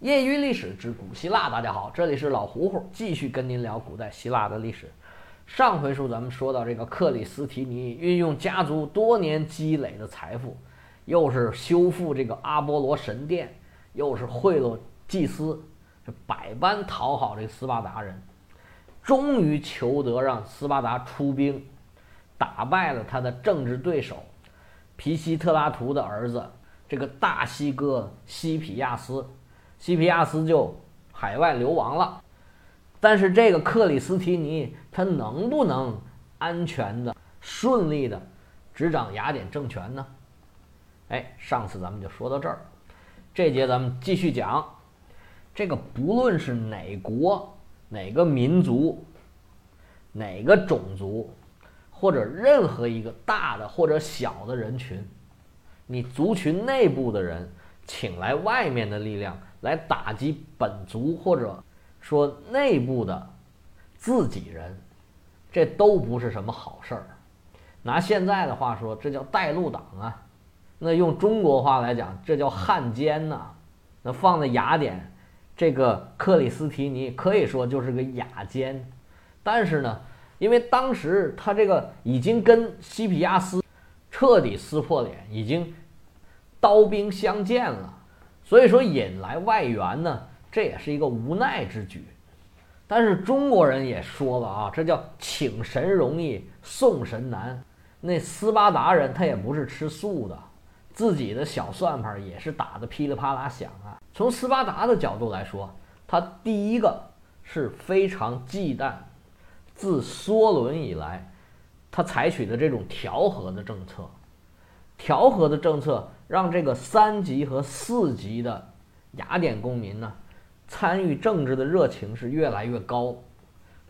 业余历史之古希腊，大家好，这里是老胡胡，继续跟您聊古代希腊的历史。上回书咱们说到这个克里斯提尼运用家族多年积累的财富，又是修复这个阿波罗神殿，又是贿赂祭司，这百般讨好这斯巴达人，终于求得让斯巴达出兵，打败了他的政治对手皮西特拉图的儿子这个大西哥西皮亚斯，西皮亚斯就海外流亡了。但是这个克里斯提尼他能不能安全的、顺利的执掌雅典政权呢？哎，上次咱们就说到这儿，这节咱们继续讲。这个不论是哪国、哪个民族、哪个种族，或者任何一个大的或者小的人群，你族群内部的人请来外面的力量来打击本族或者。说内部的自己人，这都不是什么好事儿。拿现在的话说，这叫带路党啊。那用中国话来讲，这叫汉奸呐。那放在雅典，这个克里斯提尼可以说就是个雅奸。但是呢，因为当时他这个已经跟西皮亚斯彻底撕破脸，已经刀兵相见了，所以说引来外援呢。这也是一个无奈之举，但是中国人也说了啊，这叫请神容易送神难。那斯巴达人他也不是吃素的，自己的小算盘也是打得噼里啪啦响啊。从斯巴达的角度来说，他第一个是非常忌惮自梭伦以来他采取的这种调和的政策，调和的政策让这个三级和四级的雅典公民呢。参与政治的热情是越来越高，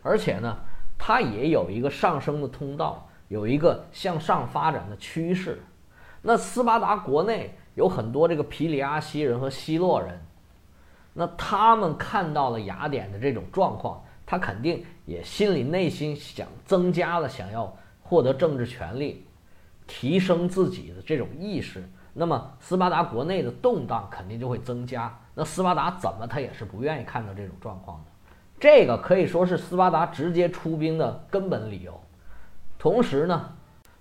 而且呢，它也有一个上升的通道，有一个向上发展的趋势。那斯巴达国内有很多这个皮里阿西人和希洛人，那他们看到了雅典的这种状况，他肯定也心里内心想增加了想要获得政治权利、提升自己的这种意识。那么斯巴达国内的动荡肯定就会增加。那斯巴达怎么他也是不愿意看到这种状况的。这个可以说是斯巴达直接出兵的根本理由。同时呢，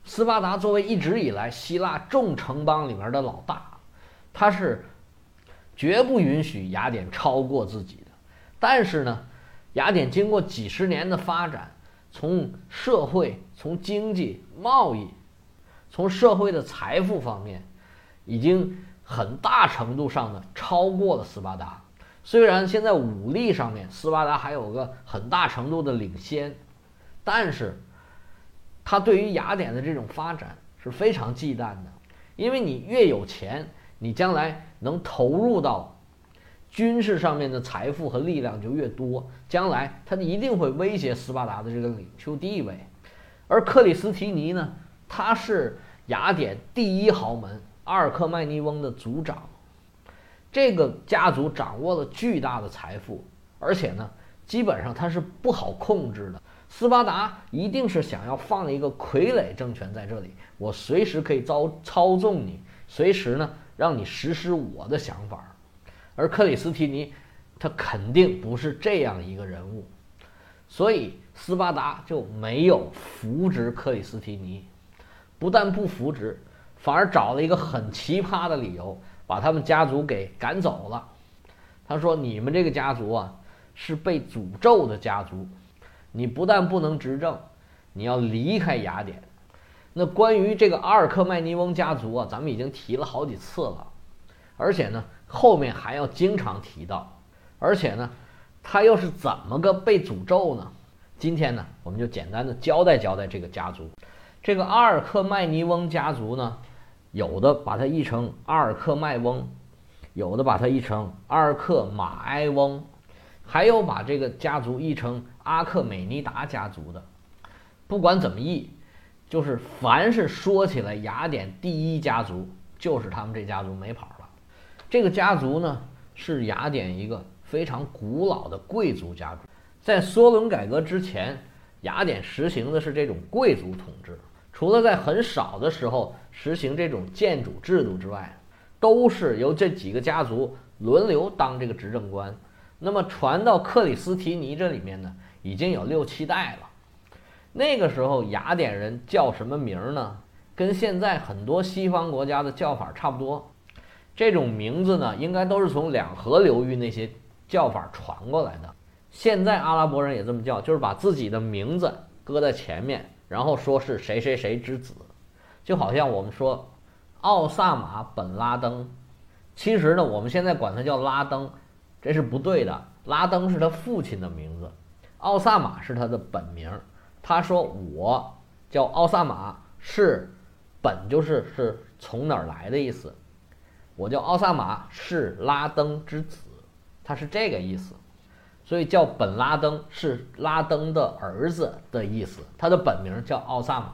斯巴达作为一直以来希腊众城邦里面的老大，他是绝不允许雅典超过自己的。但是呢，雅典经过几十年的发展，从社会、从经济、贸易、从社会的财富方面。已经很大程度上的超过了斯巴达，虽然现在武力上面斯巴达还有个很大程度的领先，但是他对于雅典的这种发展是非常忌惮的，因为你越有钱，你将来能投入到军事上面的财富和力量就越多，将来他一定会威胁斯巴达的这个领袖地位，而克里斯提尼呢，他是雅典第一豪门。阿尔克迈尼翁的族长，这个家族掌握了巨大的财富，而且呢，基本上他是不好控制的。斯巴达一定是想要放一个傀儡政权在这里，我随时可以操操纵你，随时呢让你实施我的想法。而克里斯提尼，他肯定不是这样一个人物，所以斯巴达就没有扶植克里斯提尼，不但不扶植。反而找了一个很奇葩的理由，把他们家族给赶走了。他说：“你们这个家族啊，是被诅咒的家族，你不但不能执政，你要离开雅典。”那关于这个阿尔克迈尼翁家族啊，咱们已经提了好几次了，而且呢，后面还要经常提到。而且呢，他又是怎么个被诅咒呢？今天呢，我们就简单的交代交代这个家族。这个阿尔克麦尼翁家族呢？有的把它译成阿尔克麦翁，有的把它译成阿尔克马埃翁，还有把这个家族译成阿克美尼达家族的。不管怎么译，就是凡是说起来雅典第一家族，就是他们这家族没跑了。这个家族呢，是雅典一个非常古老的贵族家族。在梭伦改革之前，雅典实行的是这种贵族统治。除了在很少的时候实行这种建主制度之外，都是由这几个家族轮流当这个执政官。那么传到克里斯提尼这里面呢，已经有六七代了。那个时候雅典人叫什么名呢？跟现在很多西方国家的叫法差不多。这种名字呢，应该都是从两河流域那些叫法传过来的。现在阿拉伯人也这么叫，就是把自己的名字搁在前面，然后说是谁谁谁之子，就好像我们说奥萨马本拉登，其实呢，我们现在管他叫拉登，这是不对的。拉登是他父亲的名字，奥萨马是他的本名。他说我叫奥萨马，是本就是是从哪儿来的意思。我叫奥萨马，是拉登之子，他是这个意思，所以叫本拉登是拉登的儿子的意思。他的本名叫奥萨马。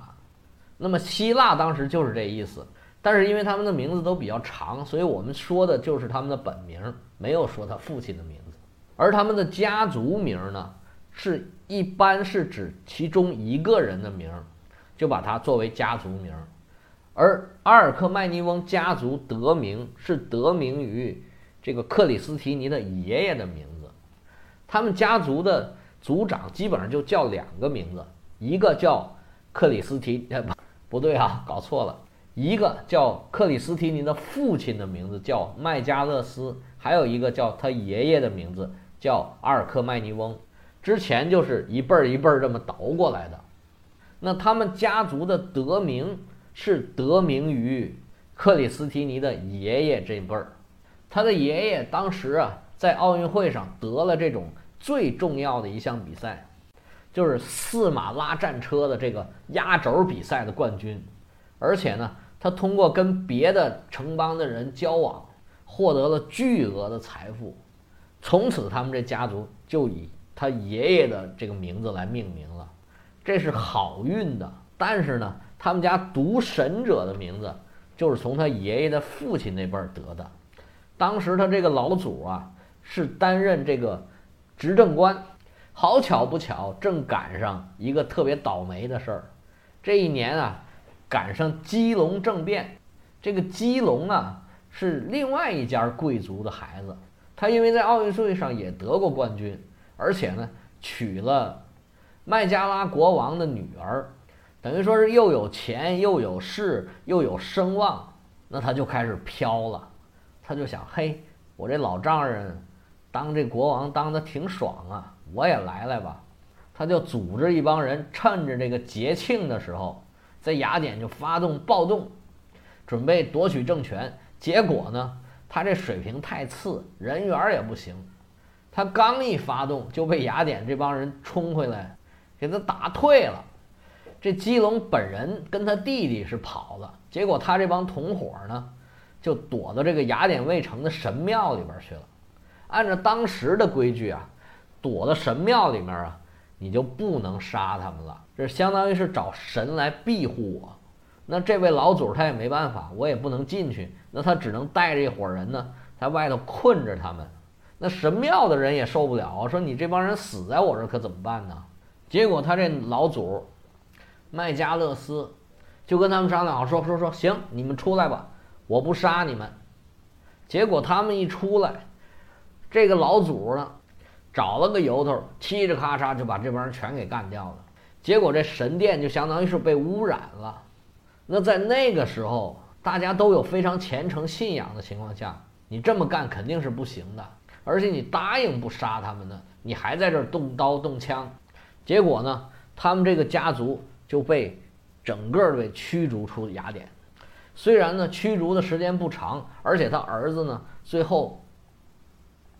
那么希腊当时就是这意思，但是因为他们的名字都比较长，所以我们说的就是他们的本名，没有说他父亲的名字。而他们的家族名呢，是一般是指其中一个人的名，就把它作为家族名。而阿尔克迈尼翁家族得名是得名于这个克里斯提尼的爷爷的名字。他们家族的族长基本上就叫两个名字，一个叫克里斯提，不不对啊，搞错了，一个叫克里斯提尼的父亲的名字叫麦加勒斯，还有一个叫他爷爷的名字叫阿尔克迈尼翁。之前就是一辈儿一辈儿这么倒过来的。那他们家族的得名。是得名于克里斯提尼的爷爷这辈儿，他的爷爷当时啊在奥运会上得了这种最重要的一项比赛，就是四马拉战车的这个压轴比赛的冠军，而且呢，他通过跟别的城邦的人交往，获得了巨额的财富，从此他们这家族就以他爷爷的这个名字来命名了，这是好运的，但是呢。他们家独神者的名字就是从他爷爷的父亲那辈儿得的。当时他这个老祖啊是担任这个执政官，好巧不巧，正赶上一个特别倒霉的事儿。这一年啊，赶上基隆政变。这个基隆啊是另外一家贵族的孩子，他因为在奥运会上也得过冠军，而且呢娶了麦加拉国王的女儿。等于说是又有钱又有势又有声望，那他就开始飘了。他就想，嘿，我这老丈人当这国王当的挺爽啊，我也来来吧。他就组织一帮人，趁着这个节庆的时候，在雅典就发动暴动，准备夺取政权。结果呢，他这水平太次，人缘也不行。他刚一发动，就被雅典这帮人冲回来，给他打退了。这基隆本人跟他弟弟是跑了，结果他这帮同伙呢，就躲到这个雅典卫城的神庙里边去了。按照当时的规矩啊，躲到神庙里面啊，你就不能杀他们了，这相当于是找神来庇护我。那这位老祖他也没办法，我也不能进去，那他只能带着一伙人呢，在外头困着他们。那神庙的人也受不了，说你这帮人死在我这可怎么办呢？结果他这老祖。麦加勒斯就跟他们商量好，说说说行，你们出来吧，我不杀你们。结果他们一出来，这个老祖呢，找了个由头，嘁哩咔嚓就把这帮人全给干掉了。结果这神殿就相当于是被污染了。那在那个时候，大家都有非常虔诚信仰的情况下，你这么干肯定是不行的。而且你答应不杀他们呢，你还在这儿动刀动枪。结果呢，他们这个家族。就被整个被驱逐出雅典。虽然呢驱逐的时间不长，而且他儿子呢最后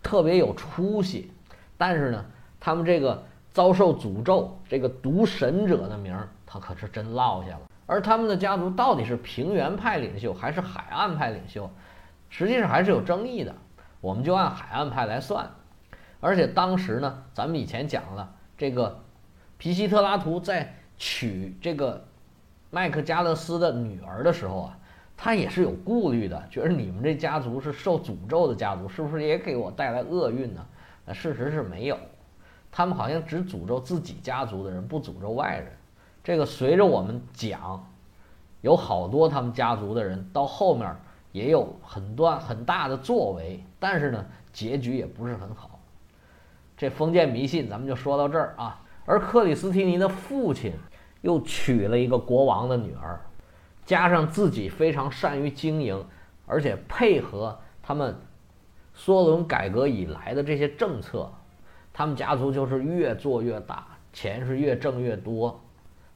特别有出息，但是呢他们这个遭受诅咒，这个毒神者的名儿他可是真落下了。而他们的家族到底是平原派领袖还是海岸派领袖，实际上还是有争议的。我们就按海岸派来算。而且当时呢，咱们以前讲了这个皮西特拉图在。娶这个麦克加勒斯的女儿的时候啊，他也是有顾虑的，觉得你们这家族是受诅咒的家族，是不是也给我带来厄运呢？那事实是没有，他们好像只诅咒自己家族的人，不诅咒外人。这个随着我们讲，有好多他们家族的人到后面也有很多很大的作为，但是呢，结局也不是很好。这封建迷信咱们就说到这儿啊。而克里斯提尼的父亲又娶了一个国王的女儿，加上自己非常善于经营，而且配合他们梭伦改革以来的这些政策，他们家族就是越做越大，钱是越挣越多。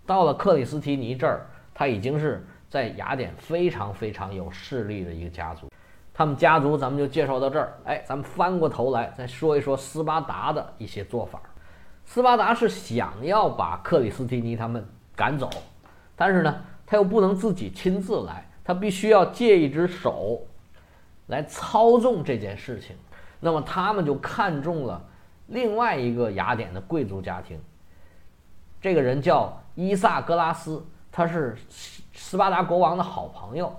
到了克里斯提尼这儿，他已经是在雅典非常非常有势力的一个家族。他们家族咱们就介绍到这儿。哎，咱们翻过头来再说一说斯巴达的一些做法。斯巴达是想要把克里斯提尼他们赶走，但是呢，他又不能自己亲自来，他必须要借一只手来操纵这件事情。那么他们就看中了另外一个雅典的贵族家庭，这个人叫伊萨格拉斯，他是斯巴达国王的好朋友，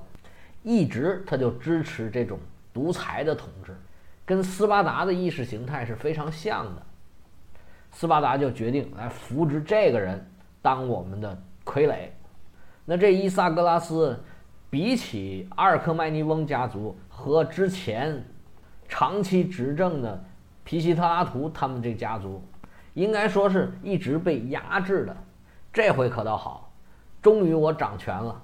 一直他就支持这种独裁的统治，跟斯巴达的意识形态是非常像的。斯巴达就决定来扶植这个人当我们的傀儡。那这伊萨格拉斯，比起阿尔克迈尼翁家族和之前长期执政的皮西特拉图他们这家族，应该说是一直被压制的。这回可倒好，终于我掌权了，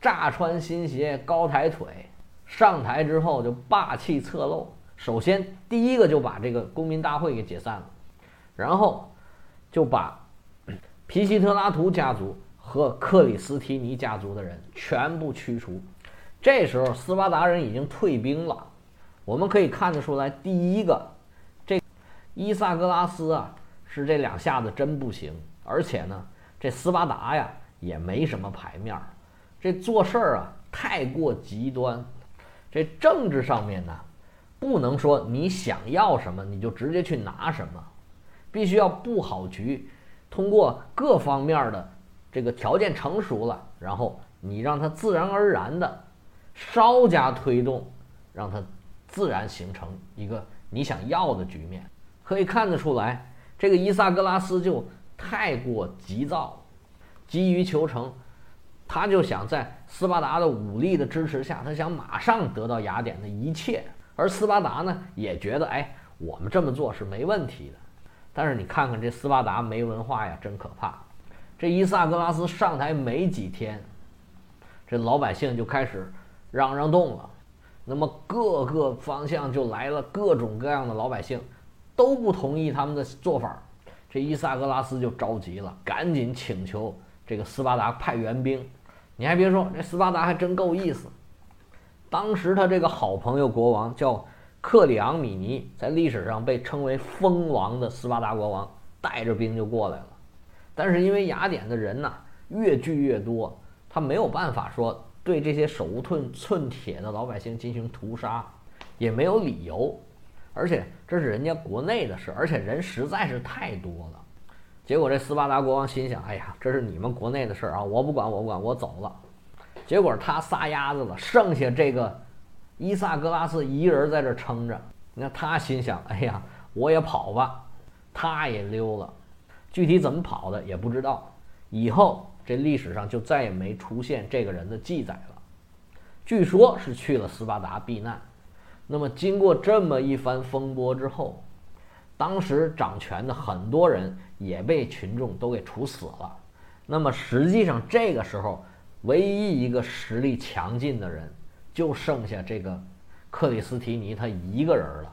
炸穿新鞋高抬腿，上台之后就霸气侧漏。首先第一个就把这个公民大会给解散了。然后就把 皮西特拉图家族和克里斯提尼家族的人全部驱除。这时候斯巴达人已经退兵了。我们可以看得出来，第一个，这伊萨格拉斯啊，是这两下子真不行。而且呢，这斯巴达呀也没什么牌面儿，这做事儿啊太过极端。这政治上面呢，不能说你想要什么你就直接去拿什么。必须要布好局，通过各方面的这个条件成熟了，然后你让它自然而然的稍加推动，让它自然形成一个你想要的局面。可以看得出来，这个伊萨格拉斯就太过急躁，急于求成，他就想在斯巴达的武力的支持下，他想马上得到雅典的一切。而斯巴达呢，也觉得哎，我们这么做是没问题的。但是你看看这斯巴达没文化呀，真可怕！这伊萨格拉斯上台没几天，这老百姓就开始嚷嚷动了。那么各个方向就来了各种各样的老百姓，都不同意他们的做法。这伊萨格拉斯就着急了，赶紧请求这个斯巴达派援兵。你还别说，这斯巴达还真够意思。当时他这个好朋友国王叫。克里昂米尼在历史上被称为“蜂王”的斯巴达国王带着兵就过来了，但是因为雅典的人呐越聚越多，他没有办法说对这些手无寸寸铁的老百姓进行屠杀，也没有理由，而且这是人家国内的事，而且人实在是太多了。结果这斯巴达国王心想：“哎呀，这是你们国内的事啊，我不管，我不管，我走了。”结果他撒丫子了，剩下这个。伊萨格拉斯一人在这撑着，那他心想：“哎呀，我也跑吧。”他也溜了，具体怎么跑的也不知道。以后这历史上就再也没出现这个人的记载了。据说是去了斯巴达避难。那么经过这么一番风波之后，当时掌权的很多人也被群众都给处死了。那么实际上这个时候，唯一一个实力强劲的人。就剩下这个克里斯提尼他一个人了，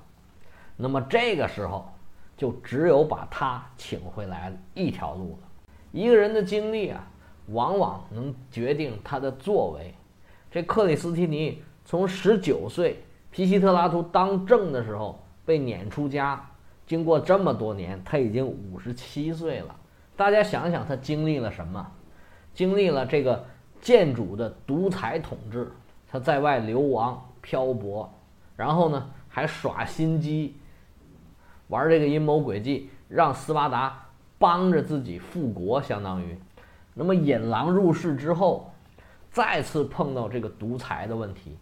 那么这个时候就只有把他请回来一条路了。一个人的经历啊，往往能决定他的作为。这克里斯提尼从十九岁皮西特拉图当政的时候被撵出家，经过这么多年，他已经五十七岁了。大家想想，他经历了什么？经历了这个建主的独裁统治。他在外流亡漂泊，然后呢还耍心机，玩这个阴谋诡计，让斯巴达帮着自己复国，相当于。那么引狼入室之后，再次碰到这个独裁的问题。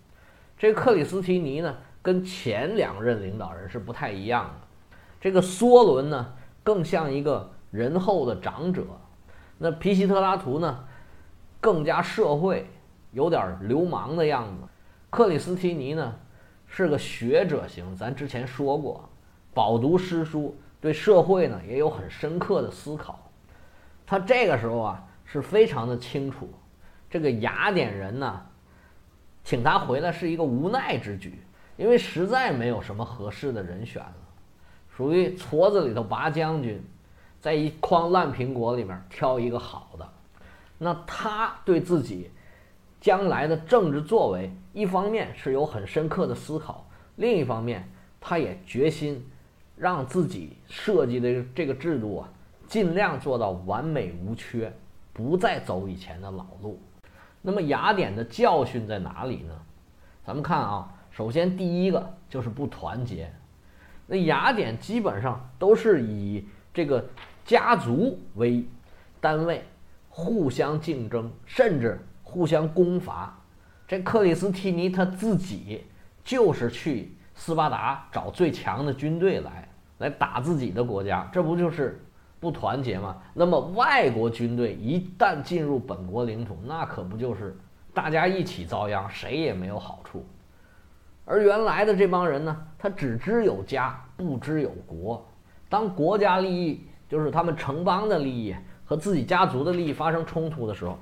这克里斯提尼呢，跟前两任领导人是不太一样的。这个梭伦呢，更像一个仁厚的长者。那皮西特拉图呢，更加社会。有点流氓的样子，克里斯提尼呢是个学者型，咱之前说过，饱读诗书，对社会呢也有很深刻的思考。他这个时候啊是非常的清楚，这个雅典人呢请他回来是一个无奈之举，因为实在没有什么合适的人选了，属于矬子里头拔将军，在一筐烂苹果里面挑一个好的。那他对自己。将来的政治作为，一方面是有很深刻的思考，另一方面，他也决心让自己设计的这个制度啊，尽量做到完美无缺，不再走以前的老路。那么雅典的教训在哪里呢？咱们看啊，首先第一个就是不团结。那雅典基本上都是以这个家族为单位，互相竞争，甚至。互相攻伐，这克里斯提尼他自己就是去斯巴达找最强的军队来，来打自己的国家，这不就是不团结吗？那么外国军队一旦进入本国领土，那可不就是大家一起遭殃，谁也没有好处。而原来的这帮人呢，他只知有家，不知有国。当国家利益，就是他们城邦的利益和自己家族的利益发生冲突的时候，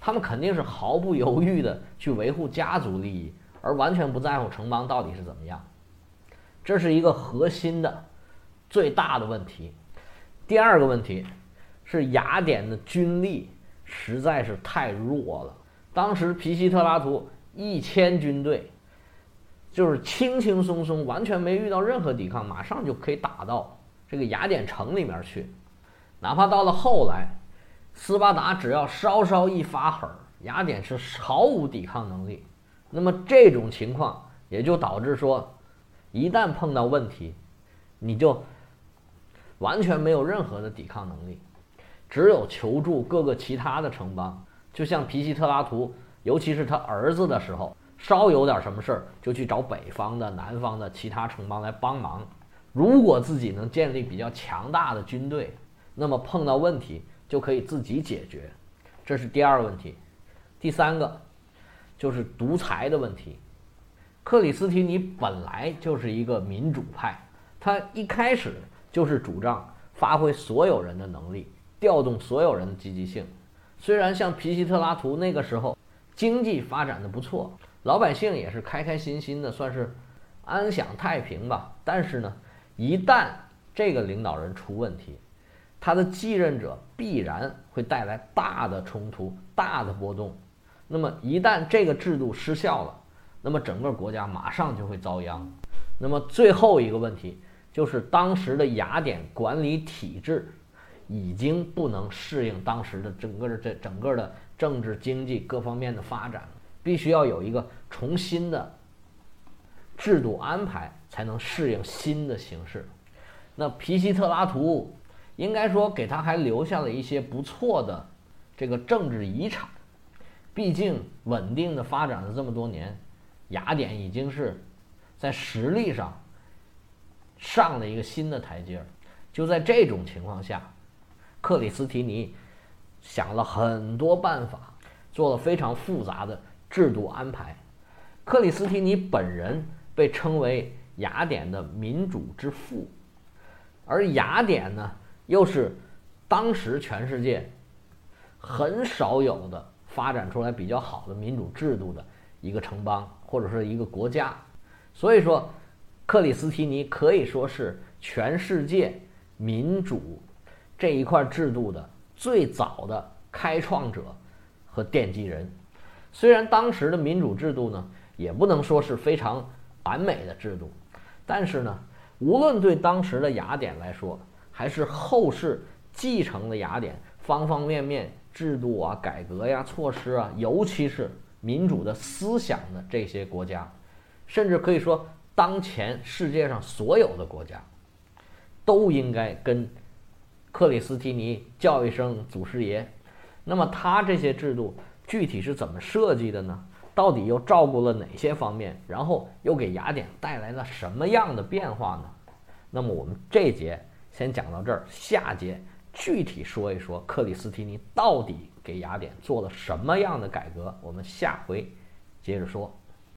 他们肯定是毫不犹豫地去维护家族利益，而完全不在乎城邦到底是怎么样。这是一个核心的、最大的问题。第二个问题是雅典的军力实在是太弱了。当时皮西特拉图一千军队，就是轻轻松松，完全没遇到任何抵抗，马上就可以打到这个雅典城里面去。哪怕到了后来。斯巴达只要稍稍一发狠，雅典是毫无抵抗能力。那么这种情况也就导致说，一旦碰到问题，你就完全没有任何的抵抗能力，只有求助各个其他的城邦。就像皮西特拉图，尤其是他儿子的时候，稍有点什么事儿，就去找北方的、南方的其他城邦来帮忙。如果自己能建立比较强大的军队，那么碰到问题。就可以自己解决，这是第二个问题。第三个就是独裁的问题。克里斯提尼本来就是一个民主派，他一开始就是主张发挥所有人的能力，调动所有人的积极性。虽然像皮西特拉图那个时候经济发展的不错，老百姓也是开开心心的，算是安享太平吧。但是呢，一旦这个领导人出问题，他的继任者必然会带来大的冲突、大的波动。那么一旦这个制度失效了，那么整个国家马上就会遭殃。那么最后一个问题就是当时的雅典管理体制已经不能适应当时的整个的这整个的政治、经济各方面的发展，必须要有一个重新的制度安排，才能适应新的形势。那皮西特拉图。应该说，给他还留下了一些不错的这个政治遗产。毕竟稳定的发展了这么多年，雅典已经是在实力上上了一个新的台阶儿。就在这种情况下，克里斯提尼想了很多办法，做了非常复杂的制度安排。克里斯提尼本人被称为雅典的民主之父，而雅典呢？又是当时全世界很少有的发展出来比较好的民主制度的一个城邦或者是一个国家，所以说克里斯提尼可以说是全世界民主这一块制度的最早的开创者和奠基人。虽然当时的民主制度呢，也不能说是非常完美的制度，但是呢，无论对当时的雅典来说，还是后世继承了雅典方方面面制度啊、改革呀、措施啊，尤其是民主的思想的这些国家，甚至可以说，当前世界上所有的国家，都应该跟克里斯提尼叫一声祖师爷。那么他这些制度具体是怎么设计的呢？到底又照顾了哪些方面？然后又给雅典带来了什么样的变化呢？那么我们这节。先讲到这儿，下节具体说一说克里斯提尼到底给雅典做了什么样的改革，我们下回接着说。